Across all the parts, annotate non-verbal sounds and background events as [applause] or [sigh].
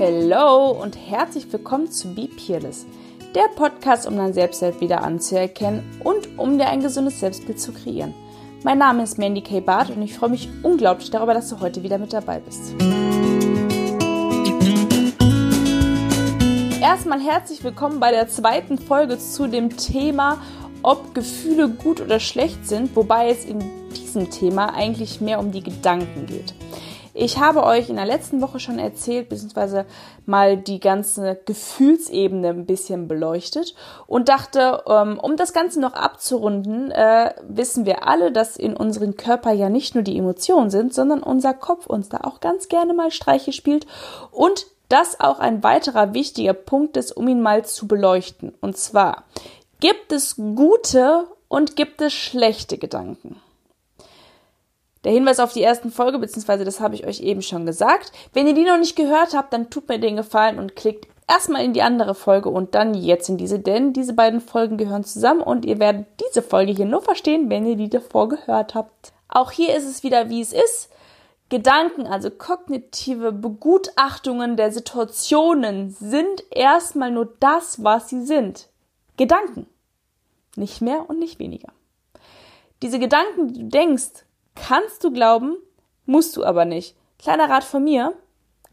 Hello und herzlich willkommen zu Be Peerless, der Podcast, um dein Selbstwert wieder anzuerkennen und um dir ein gesundes Selbstbild zu kreieren. Mein Name ist Mandy K. Barth und ich freue mich unglaublich darüber, dass du heute wieder mit dabei bist. Erstmal herzlich willkommen bei der zweiten Folge zu dem Thema, ob Gefühle gut oder schlecht sind, wobei es in diesem Thema eigentlich mehr um die Gedanken geht. Ich habe euch in der letzten Woche schon erzählt, beziehungsweise mal die ganze Gefühlsebene ein bisschen beleuchtet und dachte, ähm, um das Ganze noch abzurunden, äh, wissen wir alle, dass in unserem Körper ja nicht nur die Emotionen sind, sondern unser Kopf uns da auch ganz gerne mal Streiche spielt und das auch ein weiterer wichtiger Punkt ist, um ihn mal zu beleuchten. Und zwar gibt es gute und gibt es schlechte Gedanken. Der Hinweis auf die ersten Folge, beziehungsweise das habe ich euch eben schon gesagt. Wenn ihr die noch nicht gehört habt, dann tut mir den Gefallen und klickt erstmal in die andere Folge und dann jetzt in diese, denn diese beiden Folgen gehören zusammen und ihr werdet diese Folge hier nur verstehen, wenn ihr die davor gehört habt. Auch hier ist es wieder, wie es ist. Gedanken, also kognitive Begutachtungen der Situationen sind erstmal nur das, was sie sind. Gedanken. Nicht mehr und nicht weniger. Diese Gedanken, die du denkst, Kannst du glauben, musst du aber nicht. Kleiner Rat von mir,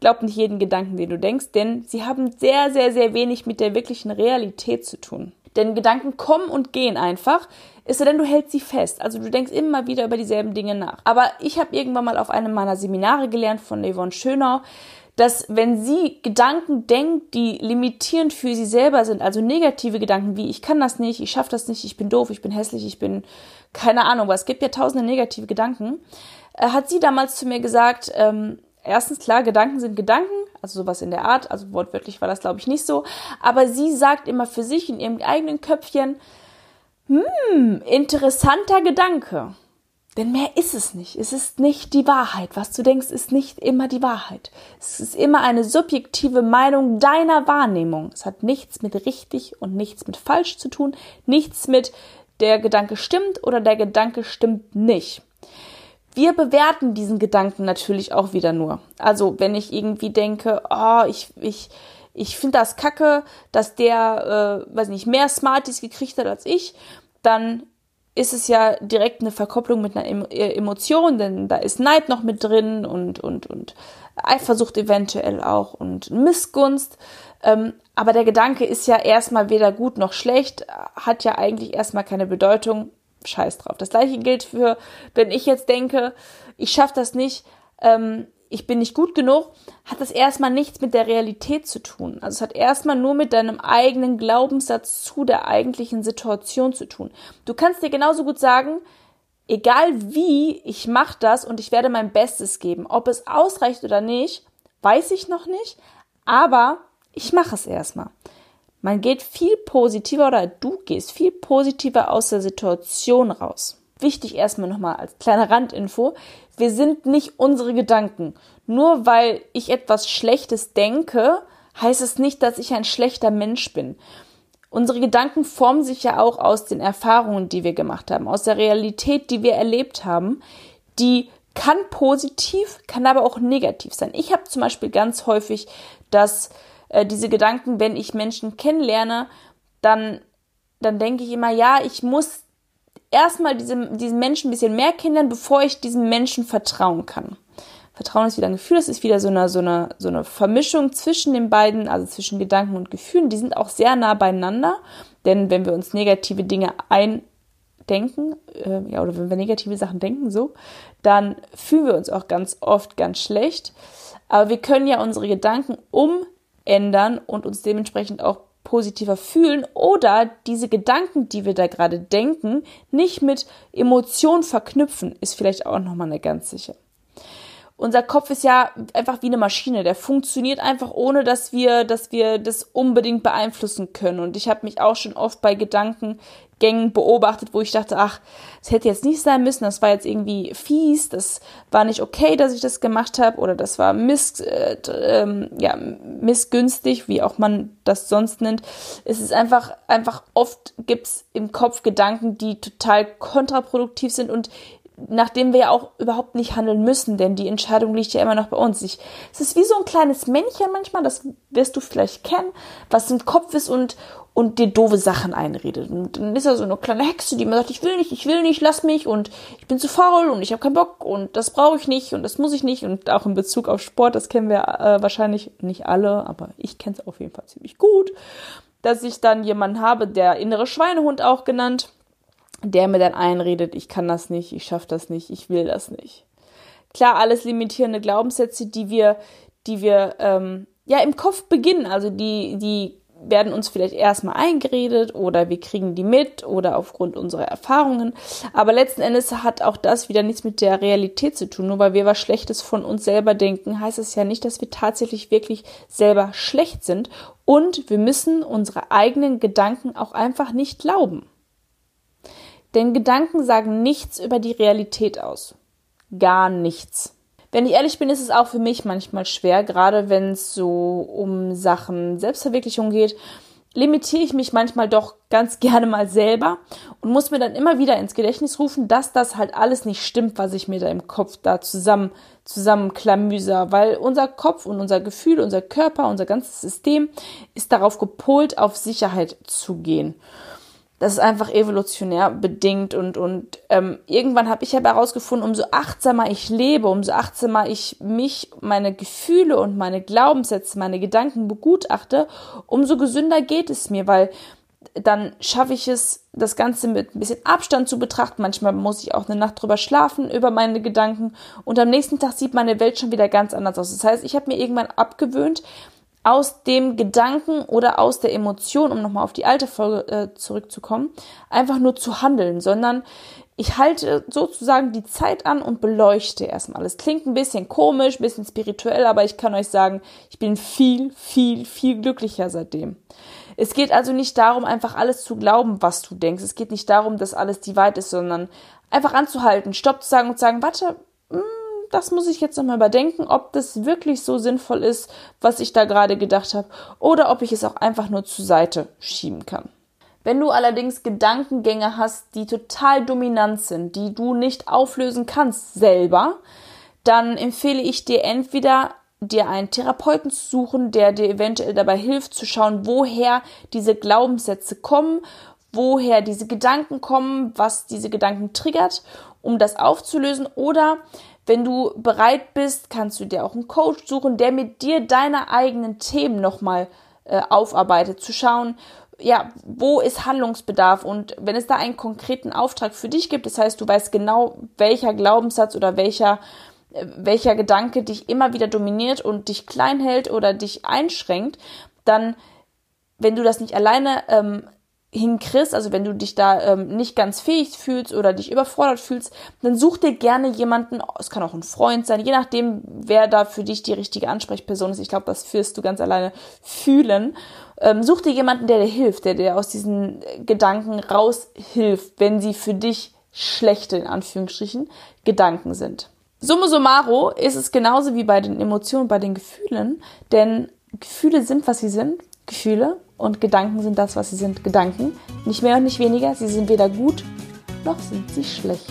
glaub nicht jeden Gedanken, den du denkst, denn sie haben sehr, sehr, sehr wenig mit der wirklichen Realität zu tun. Denn Gedanken kommen und gehen einfach, ist denn du hältst sie fest. Also du denkst immer wieder über dieselben Dinge nach. Aber ich habe irgendwann mal auf einem meiner Seminare gelernt von Yvonne Schönau, dass wenn sie Gedanken denkt, die limitierend für sie selber sind, also negative Gedanken wie ich kann das nicht, ich schaffe das nicht, ich bin doof, ich bin hässlich, ich bin keine Ahnung, was es gibt ja tausende negative Gedanken, äh, hat sie damals zu mir gesagt, ähm, erstens klar, Gedanken sind Gedanken, also sowas in der Art, also wortwörtlich war das glaube ich nicht so, aber sie sagt immer für sich in ihrem eigenen Köpfchen, hm, interessanter Gedanke. Denn mehr ist es nicht. Es ist nicht die Wahrheit. Was du denkst, ist nicht immer die Wahrheit. Es ist immer eine subjektive Meinung deiner Wahrnehmung. Es hat nichts mit richtig und nichts mit falsch zu tun. Nichts mit der Gedanke stimmt oder der Gedanke stimmt nicht. Wir bewerten diesen Gedanken natürlich auch wieder nur. Also wenn ich irgendwie denke, oh, ich, ich, ich finde das kacke, dass der, äh, weiß nicht, mehr Smarties gekriegt hat als ich, dann ist es ja direkt eine Verkopplung mit einer äh, Emotion, denn da ist Neid noch mit drin und, und, und Eifersucht eventuell auch und Missgunst. Ähm, aber der Gedanke ist ja erstmal weder gut noch schlecht, hat ja eigentlich erstmal keine Bedeutung. Scheiß drauf. Das gleiche gilt für, wenn ich jetzt denke, ich schaffe das nicht, ähm, ich bin nicht gut genug, hat das erstmal nichts mit der Realität zu tun. Also es hat erstmal nur mit deinem eigenen Glaubenssatz zu der eigentlichen Situation zu tun. Du kannst dir genauso gut sagen, egal wie, ich mache das und ich werde mein Bestes geben. Ob es ausreicht oder nicht, weiß ich noch nicht, aber ich mache es erstmal. Man geht viel positiver oder du gehst viel positiver aus der Situation raus wichtig erstmal nochmal als kleine Randinfo, wir sind nicht unsere Gedanken. Nur weil ich etwas Schlechtes denke, heißt es nicht, dass ich ein schlechter Mensch bin. Unsere Gedanken formen sich ja auch aus den Erfahrungen, die wir gemacht haben, aus der Realität, die wir erlebt haben, die kann positiv, kann aber auch negativ sein. Ich habe zum Beispiel ganz häufig, dass äh, diese Gedanken, wenn ich Menschen kennenlerne, dann, dann denke ich immer, ja, ich muss erstmal diesem, diesen Menschen ein bisschen mehr kennenlernen, bevor ich diesem Menschen vertrauen kann. Vertrauen ist wieder ein Gefühl, es ist wieder so eine, so, eine, so eine Vermischung zwischen den beiden, also zwischen Gedanken und Gefühlen. Die sind auch sehr nah beieinander, denn wenn wir uns negative Dinge eindenken, äh, ja, oder wenn wir negative Sachen denken, so, dann fühlen wir uns auch ganz oft ganz schlecht. Aber wir können ja unsere Gedanken umändern und uns dementsprechend auch positiver fühlen oder diese Gedanken, die wir da gerade denken, nicht mit Emotionen verknüpfen, ist vielleicht auch nochmal eine ganz sicher. Unser Kopf ist ja einfach wie eine Maschine, der funktioniert einfach ohne, dass wir, dass wir das unbedingt beeinflussen können. Und ich habe mich auch schon oft bei Gedanken Gängen beobachtet, wo ich dachte, ach, es hätte jetzt nicht sein müssen, das war jetzt irgendwie fies, das war nicht okay, dass ich das gemacht habe oder das war miss, äh, ähm, ja, missgünstig, wie auch man das sonst nennt. Es ist einfach, einfach oft gibt's im Kopf Gedanken, die total kontraproduktiv sind und nachdem wir ja auch überhaupt nicht handeln müssen, denn die Entscheidung liegt ja immer noch bei uns. Ich, es ist wie so ein kleines Männchen manchmal, das wirst du vielleicht kennen, was im Kopf ist und, und dir doofe Sachen einredet. Und dann ist er so eine kleine Hexe, die immer sagt, ich will nicht, ich will nicht, lass mich und ich bin zu faul und ich habe keinen Bock und das brauche ich nicht und das muss ich nicht. Und auch in Bezug auf Sport, das kennen wir äh, wahrscheinlich nicht alle, aber ich kenne es auf jeden Fall ziemlich gut, dass ich dann jemanden habe, der innere Schweinehund auch genannt, der mir dann einredet, ich kann das nicht, ich schaffe das nicht, ich will das nicht. Klar, alles limitierende Glaubenssätze, die wir, die wir ähm, ja im Kopf beginnen, also die, die werden uns vielleicht erstmal eingeredet oder wir kriegen die mit oder aufgrund unserer Erfahrungen. Aber letzten Endes hat auch das wieder nichts mit der Realität zu tun. Nur weil wir was Schlechtes von uns selber denken, heißt es ja nicht, dass wir tatsächlich wirklich selber schlecht sind. Und wir müssen unsere eigenen Gedanken auch einfach nicht glauben. Denn Gedanken sagen nichts über die Realität aus. Gar nichts. Wenn ich ehrlich bin, ist es auch für mich manchmal schwer, gerade wenn es so um Sachen Selbstverwirklichung geht, limitiere ich mich manchmal doch ganz [laughs] gerne mal selber und muss mir dann immer wieder ins Gedächtnis rufen, dass das halt alles nicht stimmt, was ich mir da im Kopf da zusammen zusammenklamüser, weil unser Kopf und unser Gefühl, unser Körper, unser ganzes System ist darauf gepolt, auf Sicherheit zu gehen das ist einfach evolutionär bedingt und und ähm, irgendwann habe ich aber herausgefunden, umso achtsamer ich lebe, umso achtsamer ich mich, meine Gefühle und meine Glaubenssätze, meine Gedanken begutachte, umso gesünder geht es mir, weil dann schaffe ich es, das Ganze mit ein bisschen Abstand zu betrachten. Manchmal muss ich auch eine Nacht drüber schlafen über meine Gedanken und am nächsten Tag sieht meine Welt schon wieder ganz anders aus. Das heißt, ich habe mir irgendwann abgewöhnt, aus dem Gedanken oder aus der Emotion, um nochmal auf die alte Folge äh, zurückzukommen, einfach nur zu handeln, sondern ich halte sozusagen die Zeit an und beleuchte erstmal. Es klingt ein bisschen komisch, ein bisschen spirituell, aber ich kann euch sagen, ich bin viel, viel, viel glücklicher seitdem. Es geht also nicht darum, einfach alles zu glauben, was du denkst. Es geht nicht darum, dass alles die Wahrheit ist, sondern einfach anzuhalten, Stopp zu sagen und zu sagen, warte, das muss ich jetzt nochmal überdenken, ob das wirklich so sinnvoll ist, was ich da gerade gedacht habe, oder ob ich es auch einfach nur zur Seite schieben kann. Wenn du allerdings Gedankengänge hast, die total dominant sind, die du nicht auflösen kannst selber, dann empfehle ich dir entweder dir einen Therapeuten zu suchen, der dir eventuell dabei hilft zu schauen, woher diese Glaubenssätze kommen, woher diese Gedanken kommen, was diese Gedanken triggert, um das aufzulösen oder wenn du bereit bist, kannst du dir auch einen Coach suchen, der mit dir deine eigenen Themen nochmal äh, aufarbeitet, zu schauen, ja, wo ist Handlungsbedarf und wenn es da einen konkreten Auftrag für dich gibt, das heißt, du weißt genau, welcher Glaubenssatz oder welcher äh, welcher Gedanke dich immer wieder dominiert und dich klein hält oder dich einschränkt, dann, wenn du das nicht alleine ähm, hinkriegst, also wenn du dich da ähm, nicht ganz fähig fühlst oder dich überfordert fühlst, dann such dir gerne jemanden, es kann auch ein Freund sein, je nachdem, wer da für dich die richtige Ansprechperson ist. Ich glaube, das wirst du ganz alleine fühlen. Ähm, such dir jemanden, der dir hilft, der dir aus diesen Gedanken raushilft, wenn sie für dich schlechte, in Anführungsstrichen, Gedanken sind. Summa summarum ist es genauso wie bei den Emotionen, bei den Gefühlen, denn Gefühle sind, was sie sind. Gefühle und Gedanken sind das, was sie sind, Gedanken. Nicht mehr und nicht weniger. Sie sind weder gut, noch sind sie schlecht.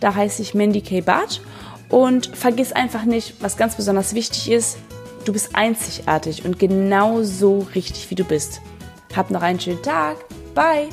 Da heiße ich Mandy K. Barth. Und vergiss einfach nicht, was ganz besonders wichtig ist, du bist einzigartig und genau so richtig, wie du bist. Hab noch einen schönen Tag. Bye!